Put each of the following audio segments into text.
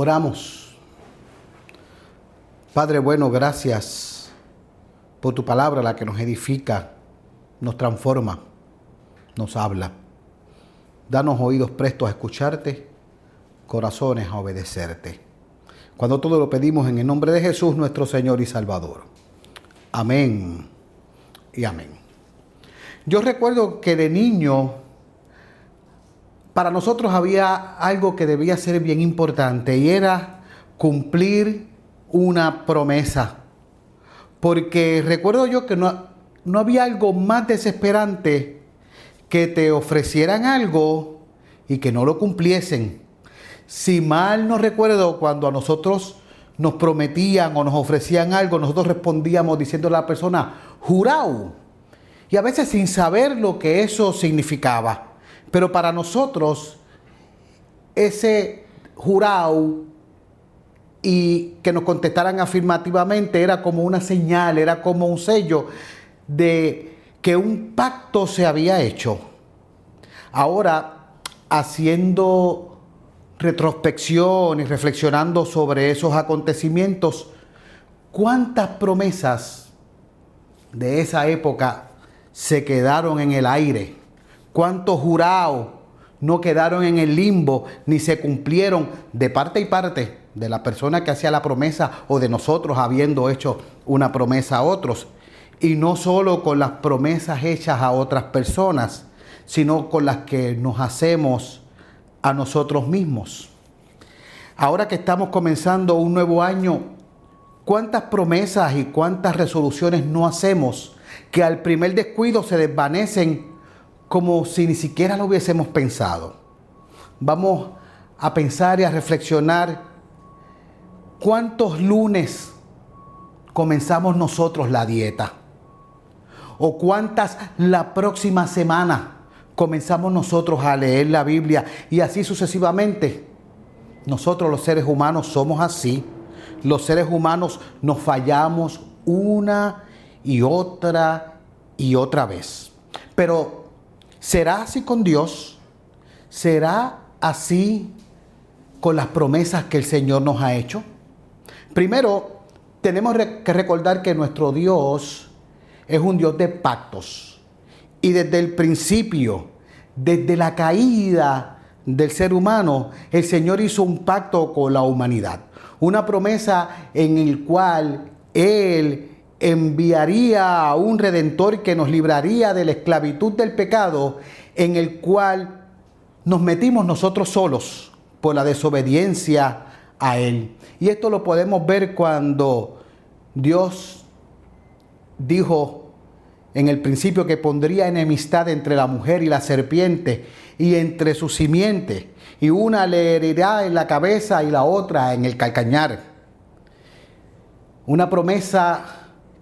Oramos. Padre bueno, gracias por tu palabra, la que nos edifica, nos transforma, nos habla. Danos oídos prestos a escucharte, corazones a obedecerte. Cuando todo lo pedimos en el nombre de Jesús, nuestro Señor y Salvador. Amén y amén. Yo recuerdo que de niño, para nosotros había algo que debía ser bien importante y era cumplir una promesa. Porque recuerdo yo que no, no había algo más desesperante que te ofrecieran algo y que no lo cumpliesen. Si mal no recuerdo, cuando a nosotros nos prometían o nos ofrecían algo, nosotros respondíamos diciendo a la persona, jurado. Y a veces sin saber lo que eso significaba. Pero para nosotros, ese jurado y que nos contestaran afirmativamente era como una señal, era como un sello de que un pacto se había hecho. Ahora, haciendo retrospección y reflexionando sobre esos acontecimientos, ¿cuántas promesas de esa época se quedaron en el aire? Cuántos jurados no quedaron en el limbo ni se cumplieron de parte y parte de la persona que hacía la promesa o de nosotros habiendo hecho una promesa a otros. Y no solo con las promesas hechas a otras personas, sino con las que nos hacemos a nosotros mismos. Ahora que estamos comenzando un nuevo año, ¿cuántas promesas y cuántas resoluciones no hacemos que al primer descuido se desvanecen como si ni siquiera lo hubiésemos pensado. Vamos a pensar y a reflexionar cuántos lunes comenzamos nosotros la dieta o cuántas la próxima semana comenzamos nosotros a leer la Biblia y así sucesivamente. Nosotros los seres humanos somos así. Los seres humanos nos fallamos una y otra y otra vez. Pero ¿Será así con Dios? ¿Será así con las promesas que el Señor nos ha hecho? Primero, tenemos que recordar que nuestro Dios es un Dios de pactos. Y desde el principio, desde la caída del ser humano, el Señor hizo un pacto con la humanidad. Una promesa en el cual Él enviaría a un redentor que nos libraría de la esclavitud del pecado en el cual nos metimos nosotros solos por la desobediencia a Él. Y esto lo podemos ver cuando Dios dijo en el principio que pondría enemistad entre la mujer y la serpiente y entre su simiente, y una le herirá en la cabeza y la otra en el calcañar. Una promesa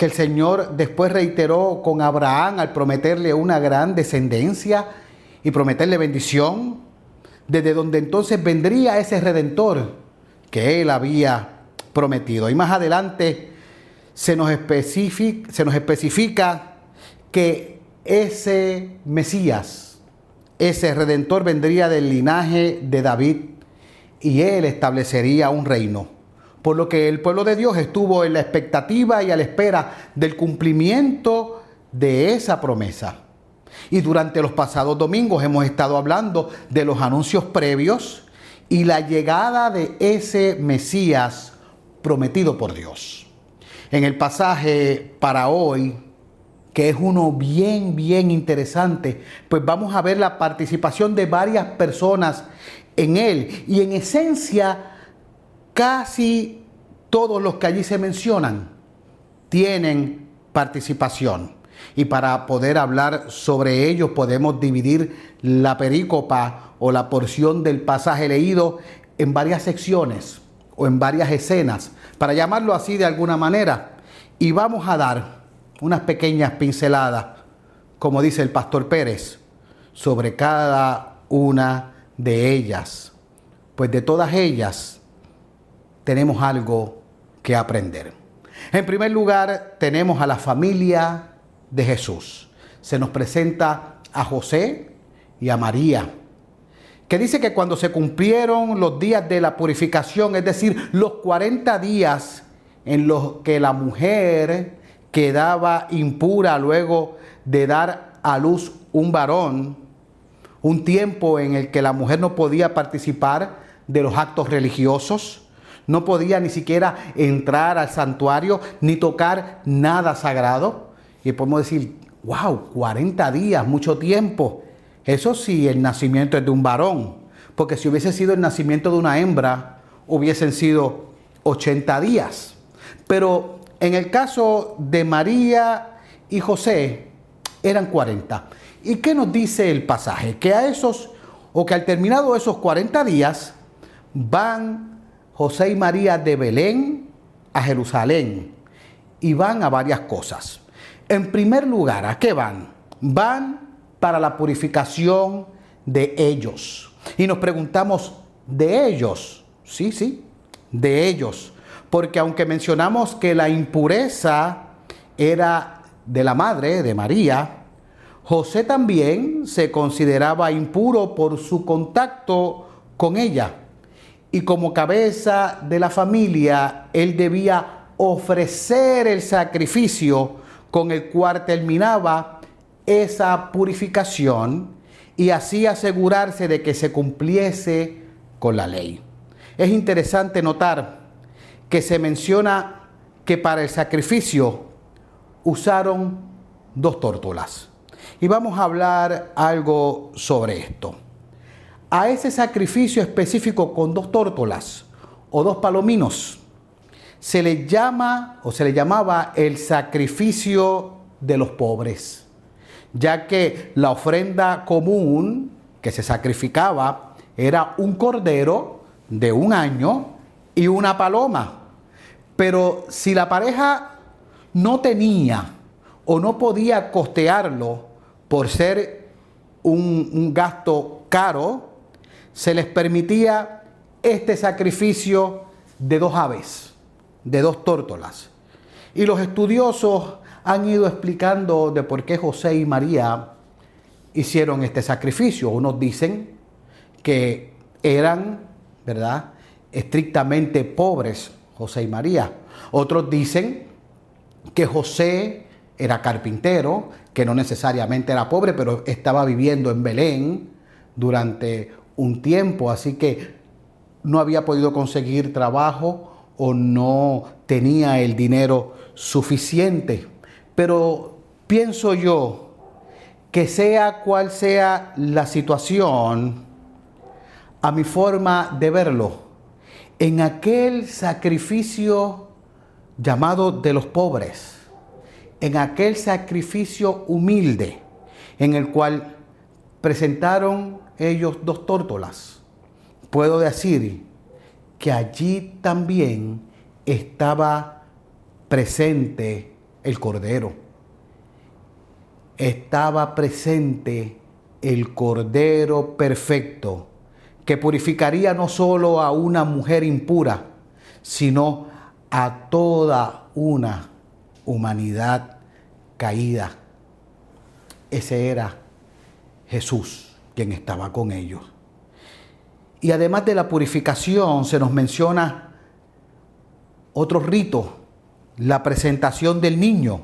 que el Señor después reiteró con Abraham al prometerle una gran descendencia y prometerle bendición, desde donde entonces vendría ese redentor que él había prometido. Y más adelante se nos, especifica, se nos especifica que ese Mesías, ese redentor vendría del linaje de David y él establecería un reino por lo que el pueblo de Dios estuvo en la expectativa y a la espera del cumplimiento de esa promesa. Y durante los pasados domingos hemos estado hablando de los anuncios previos y la llegada de ese Mesías prometido por Dios. En el pasaje para hoy, que es uno bien, bien interesante, pues vamos a ver la participación de varias personas en él. Y en esencia, casi todos los que allí se mencionan tienen participación. Y para poder hablar sobre ellos podemos dividir la perícopa o la porción del pasaje leído en varias secciones o en varias escenas, para llamarlo así de alguna manera. Y vamos a dar unas pequeñas pinceladas, como dice el pastor Pérez, sobre cada una de ellas. Pues de todas ellas tenemos algo que aprender. En primer lugar, tenemos a la familia de Jesús. Se nos presenta a José y a María, que dice que cuando se cumplieron los días de la purificación, es decir, los 40 días en los que la mujer quedaba impura luego de dar a luz un varón, un tiempo en el que la mujer no podía participar de los actos religiosos, no podía ni siquiera entrar al santuario ni tocar nada sagrado. Y podemos decir, wow, 40 días, mucho tiempo. Eso sí, el nacimiento es de un varón, porque si hubiese sido el nacimiento de una hembra, hubiesen sido 80 días. Pero en el caso de María y José, eran 40. ¿Y qué nos dice el pasaje? Que a esos, o que al terminado esos 40 días, van José y María de Belén a Jerusalén y van a varias cosas. En primer lugar, ¿a qué van? Van para la purificación de ellos. Y nos preguntamos, ¿de ellos? Sí, sí, de ellos. Porque aunque mencionamos que la impureza era de la madre, de María, José también se consideraba impuro por su contacto con ella. Y como cabeza de la familia, él debía ofrecer el sacrificio con el cual terminaba esa purificación y así asegurarse de que se cumpliese con la ley. Es interesante notar que se menciona que para el sacrificio usaron dos tórtolas. Y vamos a hablar algo sobre esto. A ese sacrificio específico con dos tórtolas o dos palominos se le llama o se le llamaba el sacrificio de los pobres, ya que la ofrenda común que se sacrificaba era un cordero de un año y una paloma. Pero si la pareja no tenía o no podía costearlo por ser un, gasto caro, se les permitía este sacrificio de dos aves, de dos tórtolas. Y los estudiosos han ido explicando de por qué José y María hicieron este sacrificio. Unos dicen que eran, ¿verdad?, estrictamente pobres José y María. Otros dicen que José era carpintero, que no necesariamente era pobre, pero estaba viviendo en Belén durante un tiempo, así que no había podido conseguir trabajo o no tenía el dinero suficiente. Pero pienso yo que sea cual sea la situación, a mi forma de verlo, en aquel sacrificio llamado de los pobres, en aquel sacrificio humilde en el cual presentaron ellos dos tórtolas, puedo decir que allí también estaba presente el cordero. Estaba presente el cordero perfecto que purificaría no solo a una mujer impura, sino a toda una humanidad caída. Ese era Jesús quien estaba con ellos. Y además de la purificación se nos menciona otro rito, la presentación del niño.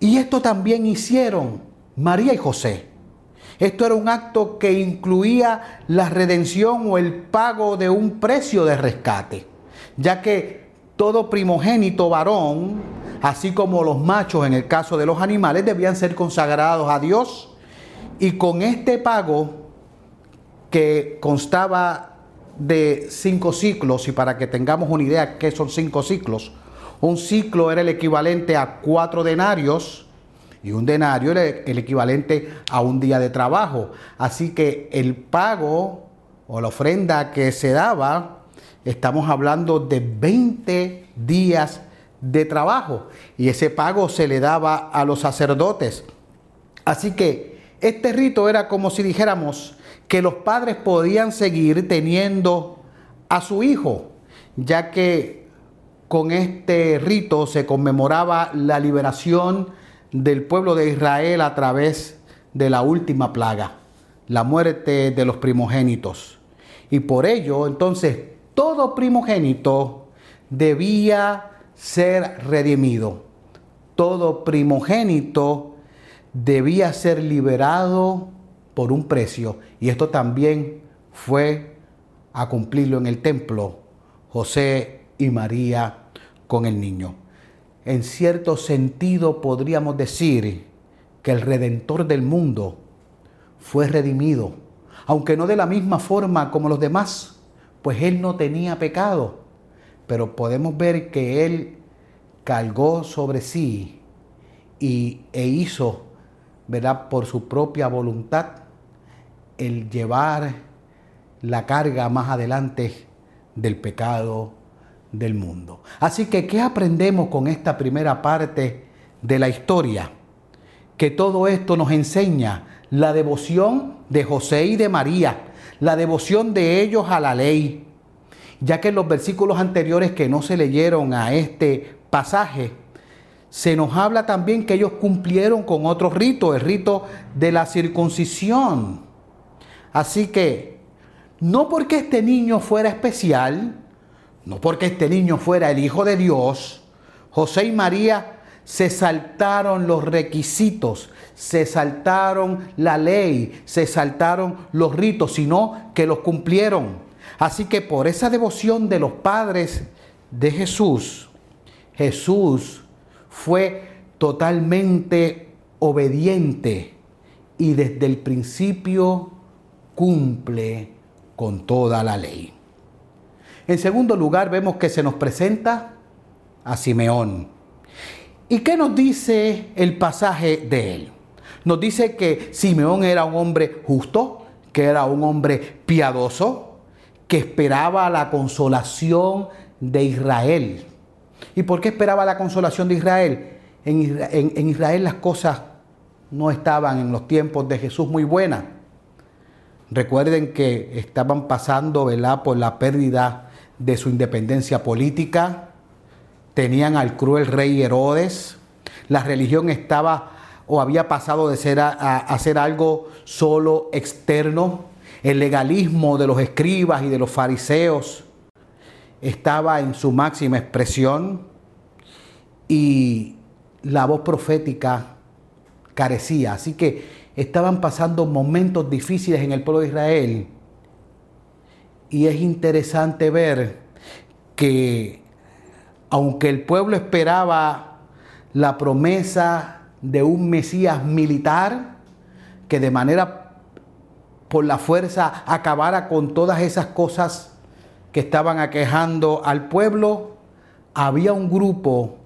Y esto también hicieron María y José. Esto era un acto que incluía la redención o el pago de un precio de rescate, ya que todo primogénito varón así como los machos en el caso de los animales debían ser consagrados a Dios. Y con este pago que constaba de cinco ciclos, y para que tengamos una idea qué son cinco ciclos, un ciclo era el equivalente a cuatro denarios y un denario era el equivalente a un día de trabajo. Así que el pago o la ofrenda que se daba, estamos hablando de 20 días de trabajo y ese pago se le daba a los sacerdotes. Así que este rito era como si dijéramos que los padres podían seguir teniendo a su hijo, ya que con este rito se conmemoraba la liberación del pueblo de Israel a través de la última plaga, la muerte de los primogénitos. Y por ello, entonces, todo primogénito debía ser redimido. Todo primogénito debía ser liberado por un precio. Y esto también fue a cumplirlo en el templo José y María con el niño. En cierto sentido podríamos decir que el redentor del mundo fue redimido, aunque no de la misma forma como los demás, pues él no tenía pecado, pero podemos ver que él cargó sobre sí y, e hizo, ¿verdad?, por su propia voluntad, el llevar la carga más adelante del pecado del mundo. Así que, ¿qué aprendemos con esta primera parte de la historia? Que todo esto nos enseña la devoción de José y de María, la devoción de ellos a la ley, ya que en los versículos anteriores que no se leyeron a este pasaje, se nos habla también que ellos cumplieron con otro rito, el rito de la circuncisión. Así que, no porque este niño fuera especial, no porque este niño fuera el Hijo de Dios, José y María se saltaron los requisitos, se saltaron la ley, se saltaron los ritos, sino que los cumplieron. Así que por esa devoción de los padres de Jesús, Jesús fue totalmente obediente y desde el principio cumple con toda la ley. En segundo lugar, vemos que se nos presenta a Simeón. ¿Y qué nos dice el pasaje de él? Nos dice que Simeón era un hombre justo, que era un hombre piadoso, que esperaba la consolación de Israel. ¿Y por qué esperaba la consolación de Israel? En, Israel las cosas no estaban en los tiempos de Jesús muy buenas. Recuerden que estaban pasando ¿verdad? por la pérdida de su independencia política, tenían al cruel rey Herodes, la religión estaba o había pasado de ser a, ser algo solo externo, el legalismo de los escribas y de los fariseos estaba en su máxima expresión y la voz profética carecía. Así que estaban pasando momentos difíciles en el pueblo de Israel y es interesante ver que aunque el pueblo esperaba la promesa de un Mesías militar que de manera por la fuerza acabara con todas esas cosas que estaban aquejando al pueblo, había un grupo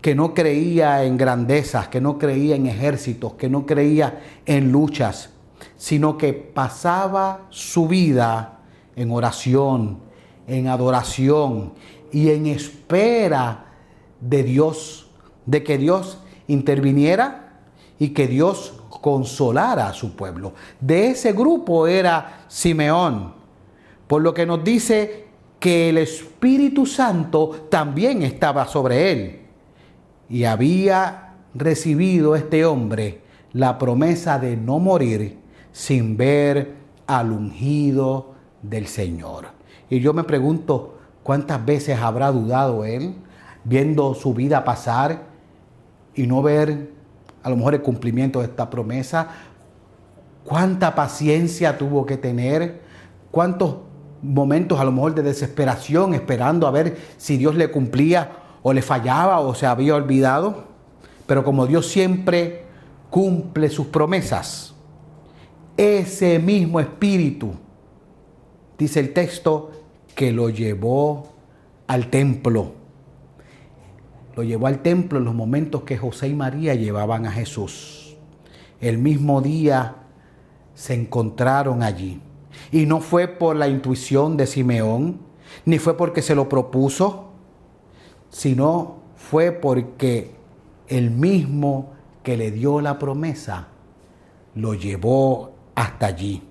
que no creía en grandezas, que no creía en ejércitos, que no creía en luchas, sino que pasaba su vida en oración, en adoración y en espera de Dios, de que Dios interviniera y que Dios consolara a su pueblo. De ese grupo era Simeón, por lo que nos dice que el Espíritu Santo también estaba sobre él y había recibido este hombre la promesa de no morir sin ver al ungido del Señor. Y yo me pregunto, ¿cuántas veces habrá dudado él viendo su vida pasar y no ver a lo mejor el cumplimiento de esta promesa? ¿Cuánta paciencia tuvo que tener? ¿Cuántos momentos a lo mejor de desesperación esperando a ver si Dios le cumplía o le fallaba o se había olvidado? Pero como Dios siempre cumple sus promesas, ese mismo espíritu dice el texto, que lo llevó al templo. Lo llevó al templo en los momentos que José y María llevaban a Jesús. El mismo día se encontraron allí. Y no fue por la intuición de Simeón, ni fue porque se lo propuso, sino fue porque el mismo que le dio la promesa lo llevó hasta allí.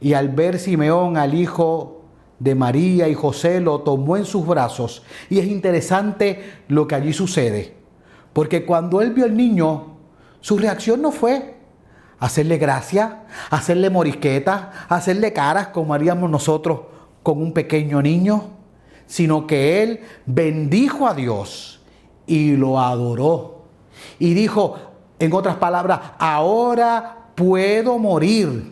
Y al ver Simeón al hijo de María y José, lo tomó en sus brazos. Y es interesante lo que allí sucede. Porque cuando él vio al niño, su reacción no fue hacerle gracia, hacerle morisquetas, hacerle caras como haríamos nosotros con un pequeño niño, sino que él bendijo a Dios y lo adoró. Y dijo, en otras palabras, ahora puedo morir.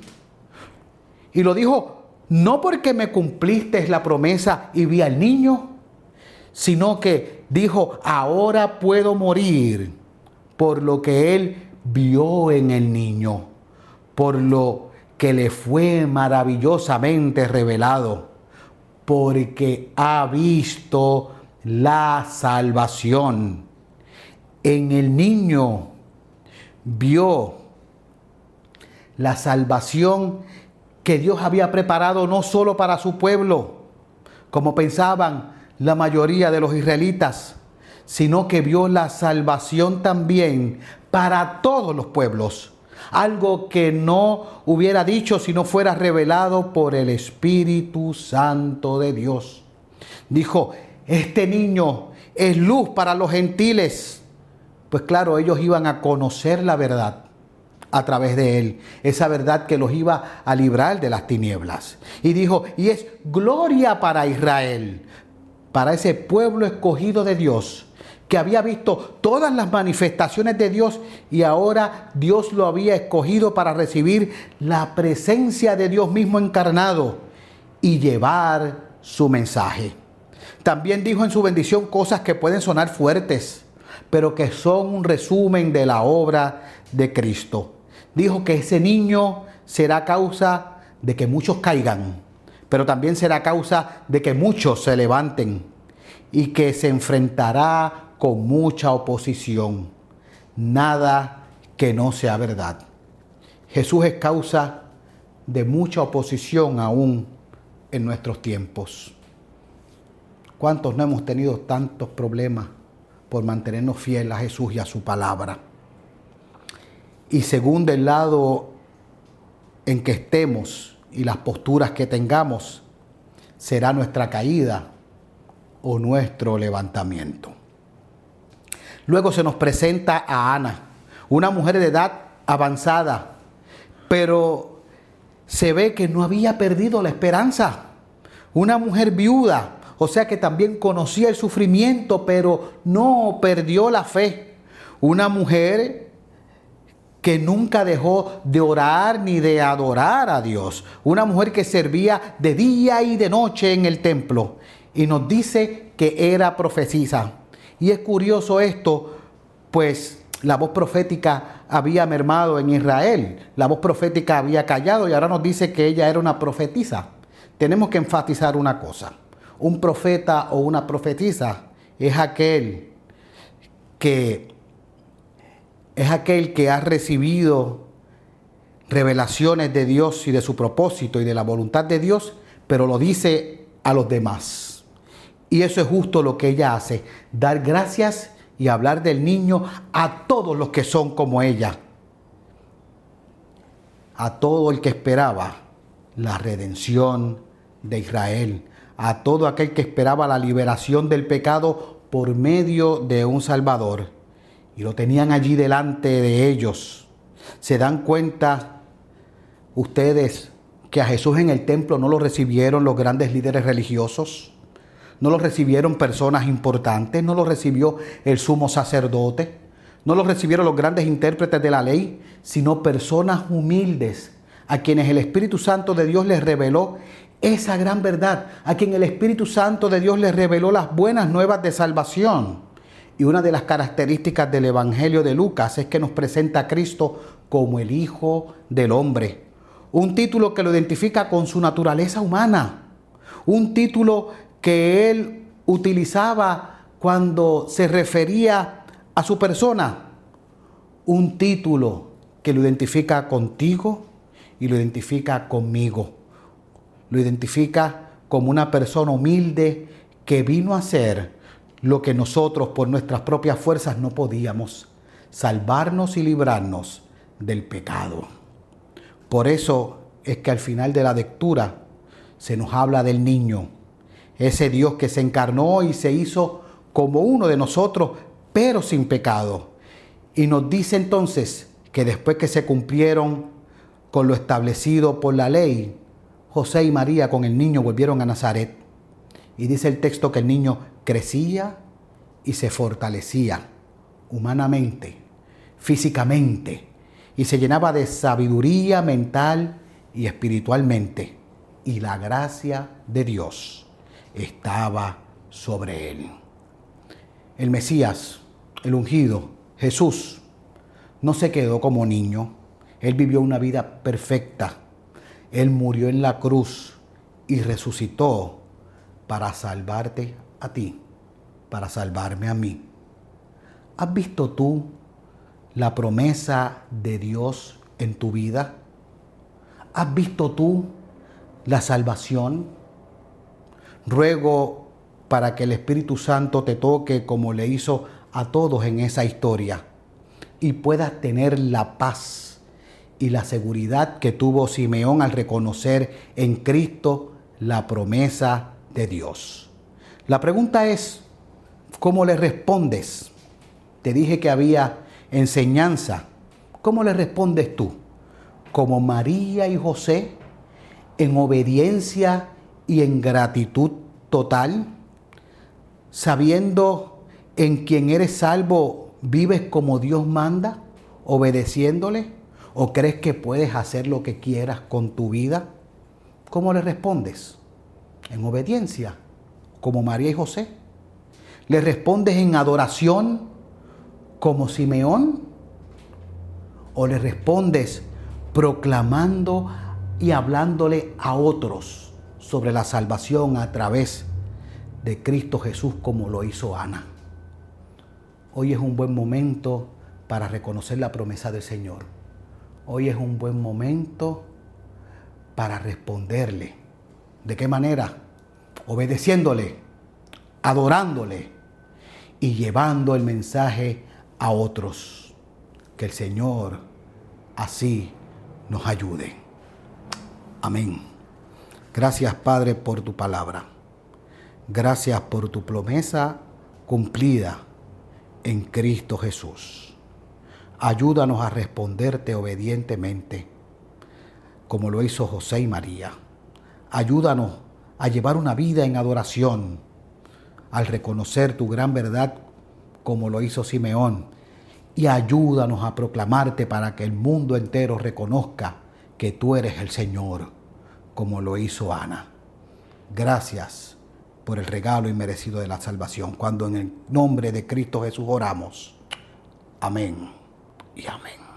Y lo dijo, no porque me cumpliste la promesa y vi al niño, sino que dijo, ahora puedo morir por lo que él vio en el niño, por lo que le fue maravillosamente revelado, porque ha visto la salvación. En el niño vio la salvación que Dios había preparado no solo para su pueblo, como pensaban la mayoría de los israelitas, sino que vio la salvación también para todos los pueblos. Algo que no hubiera dicho si no fuera revelado por el Espíritu Santo de Dios. Dijo, este niño es luz para los gentiles. Pues claro, ellos iban a conocer la verdad a través de él, esa verdad que los iba a librar de las tinieblas. Y dijo, y es gloria para Israel, para ese pueblo escogido de Dios, que había visto todas las manifestaciones de Dios y ahora Dios lo había escogido para recibir la presencia de Dios mismo encarnado y llevar su mensaje. También dijo en su bendición cosas que pueden sonar fuertes, pero que son un resumen de la obra de Cristo. Dijo que ese niño será causa de que muchos caigan, pero también será causa de que muchos se levanten y que se enfrentará con mucha oposición. Nada que no sea verdad. Jesús es causa de mucha oposición aún en nuestros tiempos. ¿Cuántos no hemos tenido tantos problemas por mantenernos fieles a Jesús y a su palabra? Y según del lado en que estemos y las posturas que tengamos, será nuestra caída o nuestro levantamiento. Luego se nos presenta a Ana, una mujer de edad avanzada, pero se ve que no había perdido la esperanza. Una mujer viuda, o sea que también conocía el sufrimiento, pero no perdió la fe. Una mujer que nunca dejó de orar ni de adorar a Dios. Una mujer que servía de día y de noche en el templo. Y nos dice que era profecisa. Y es curioso esto, pues la voz profética había mermado en Israel. La voz profética había callado y ahora nos dice que ella era una profetisa. Tenemos que enfatizar una cosa un profeta o una profetisa es aquel que es aquel que ha recibido revelaciones de Dios y de su propósito y de la voluntad de Dios, pero lo dice a los demás. Y eso es justo lo que ella hace, dar gracias y hablar del niño a todos los que son como ella, a todo el que esperaba la redención de Israel, a todo aquel que esperaba la liberación del pecado por medio de un Salvador. Y lo tenían allí delante de ellos. ¿Se dan cuenta ustedes que a Jesús en el templo no lo recibieron los grandes líderes religiosos? No lo recibieron personas importantes, no lo recibió el sumo sacerdote, no lo recibieron los grandes intérpretes de la ley, sino personas humildes a quienes el Espíritu Santo de Dios les reveló esa gran verdad, a quien el Espíritu Santo de Dios les reveló las buenas nuevas de salvación. Y una de las características del Evangelio de Lucas es que nos presenta a Cristo como el Hijo del Hombre. Un título que lo identifica con su naturaleza humana. Un título que él utilizaba cuando se refería a su persona. Un título que lo identifica contigo y lo identifica conmigo lo identifica como una persona humilde que vino a hacer lo que nosotros por nuestras propias fuerzas no podíamos, salvarnos y librarnos del pecado. Por eso es que al final de la lectura se nos habla del niño, ese Dios que se encarnó y se hizo como uno de nosotros, pero sin pecado. Y nos dice entonces que después que se cumplieron con lo establecido por la ley, José y María con el niño volvieron a Nazaret. Y dice el texto que el niño crecía y se fortalecía humanamente, físicamente, y se llenaba de sabiduría mental y espiritualmente. Y la gracia de Dios estaba sobre él. El Mesías, el ungido, Jesús, no se quedó como niño. Él vivió una vida perfecta. Él murió en la cruz y resucitó para salvarte a ti, para salvarme a mí. ¿Has visto tú la promesa de Dios en tu vida? ¿Has visto tú la salvación? Ruego para que el Espíritu Santo te toque como le hizo a todos en esa historia y puedas tener la paz y la seguridad que tuvo Simeón al reconocer en Cristo la promesa de Dios. La pregunta es, ¿cómo le respondes? Te dije que había enseñanza. ¿Cómo le respondes tú? Como María y José, en obediencia y en gratitud total, sabiendo en quien eres salvo, vives como Dios manda, obedeciéndole, o crees que puedes hacer lo que quieras con tu vida? ¿Cómo le respondes? En obediencia, como María y José. ¿Le respondes en adoración, como Simeón? ¿O le respondes proclamando y hablándole a otros sobre la salvación a través de Cristo Jesús como lo hizo Ana? Hoy es un buen momento para reconocer la promesa del Señor. Hoy es un buen momento para responderle. ¿De qué manera? Obedeciéndole, adorándole y llevando el mensaje a otros. Que el Señor así nos ayude. Amén. Gracias Padre por tu palabra. Gracias por tu promesa cumplida en Cristo Jesús. Ayúdanos a responderte obedientemente, como lo hizo José y María. Ayúdanos a llevar una vida en adoración, al reconocer tu gran verdad como lo hizo Simeón, y ayúdanos a proclamarte para que el mundo entero reconozca que tú eres el Señor, como lo hizo Ana. Gracias por el regalo inmerecido de la salvación, cuando en el nombre de Cristo Jesús oramos. Amén y amén.